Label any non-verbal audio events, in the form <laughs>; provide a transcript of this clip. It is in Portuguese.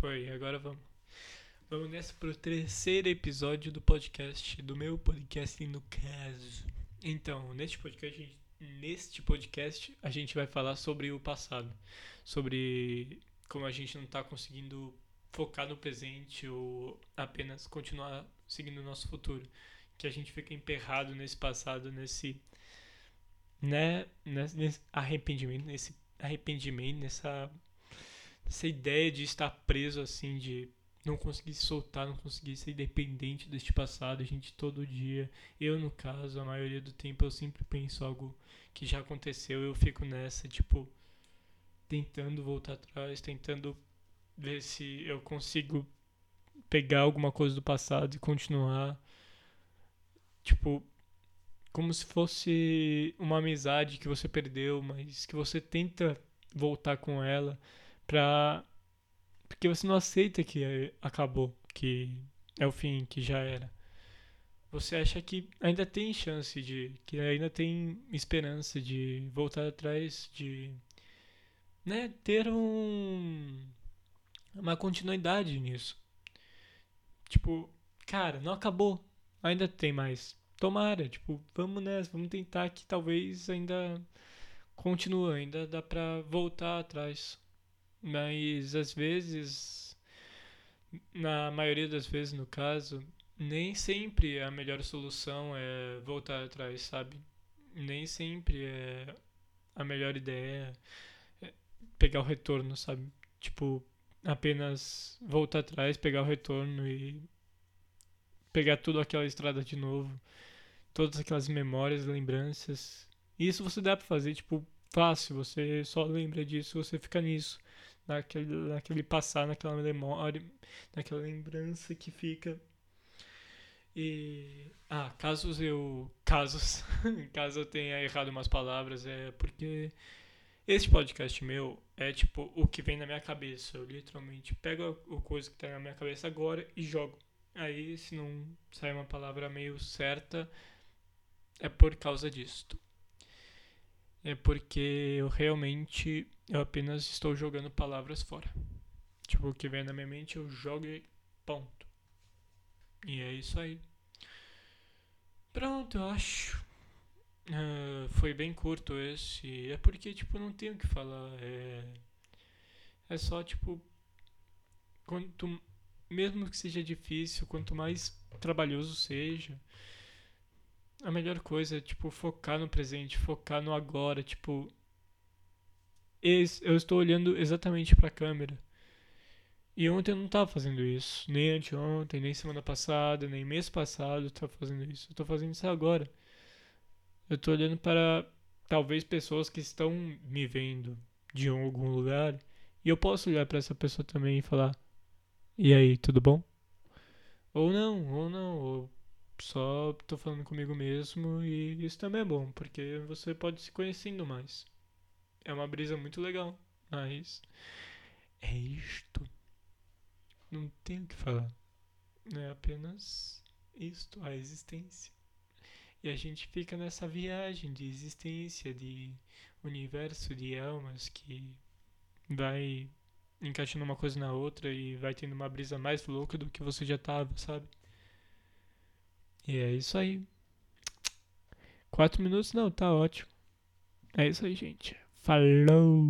Foi, agora vamos. Vamos nessa pro terceiro episódio do podcast, do meu podcast no caso. Então, neste podcast, neste podcast a gente vai falar sobre o passado, sobre como a gente não tá conseguindo focar no presente ou apenas continuar seguindo o nosso futuro, que a gente fica emperrado nesse passado, nesse né, nesse arrependimento, nesse arrependimento, nessa essa ideia de estar preso assim, de não conseguir soltar, não conseguir ser independente deste passado, a gente todo dia, eu no caso, a maioria do tempo eu sempre penso algo que já aconteceu, eu fico nessa, tipo, tentando voltar atrás, tentando ver se eu consigo pegar alguma coisa do passado e continuar tipo como se fosse uma amizade que você perdeu, mas que você tenta voltar com ela pra. Porque você não aceita que acabou, que é o fim, que já era. Você acha que ainda tem chance de. que ainda tem esperança de voltar atrás, de. né, ter um. uma continuidade nisso. Tipo, cara, não acabou. Ainda tem mais. Tomara, tipo, vamos nessa, vamos tentar que talvez ainda continue, ainda dá pra voltar atrás. Mas às vezes, na maioria das vezes no caso, nem sempre a melhor solução é voltar atrás, sabe? Nem sempre é a melhor ideia é pegar o retorno, sabe? Tipo, apenas voltar atrás, pegar o retorno e pegar tudo aquela estrada de novo, todas aquelas memórias, lembranças. Isso você dá para fazer, tipo, fácil, você só lembra disso, você fica nisso naquele, naquele passar, naquela memória, naquela lembrança que fica. E. Ah, casos eu. Casos. <laughs> caso eu tenha errado umas palavras, é porque. Esse podcast meu é tipo o que vem na minha cabeça. Eu literalmente pego a coisa que tá na minha cabeça agora e jogo. Aí, se não sai uma palavra meio certa, é por causa disto é porque eu realmente eu apenas estou jogando palavras fora. Tipo, o que vem na minha mente eu jogo e ponto. E é isso aí. Pronto, eu acho. Uh, foi bem curto esse. É porque, tipo, não tenho o que falar. É, é só, tipo. Quanto, mesmo que seja difícil, quanto mais trabalhoso seja, a melhor coisa é, tipo, focar no presente, focar no agora, tipo. Eu estou olhando exatamente para a câmera. E ontem eu não estava fazendo isso. Nem anteontem, nem semana passada, nem mês passado eu estava fazendo isso. Eu estou fazendo isso agora. Eu estou olhando para talvez pessoas que estão me vendo de algum lugar. E eu posso olhar para essa pessoa também e falar: E aí, tudo bom? Ou não, ou não. Ou só tô falando comigo mesmo e isso também é bom, porque você pode se conhecendo mais. É uma brisa muito legal, mas é isto. Não tenho o que falar. É apenas isto, a existência. E a gente fica nessa viagem de existência, de universo, de almas que vai encaixando uma coisa na outra e vai tendo uma brisa mais louca do que você já tava, sabe? E é isso aí. Quatro minutos não, tá ótimo. É isso aí, gente. Falou!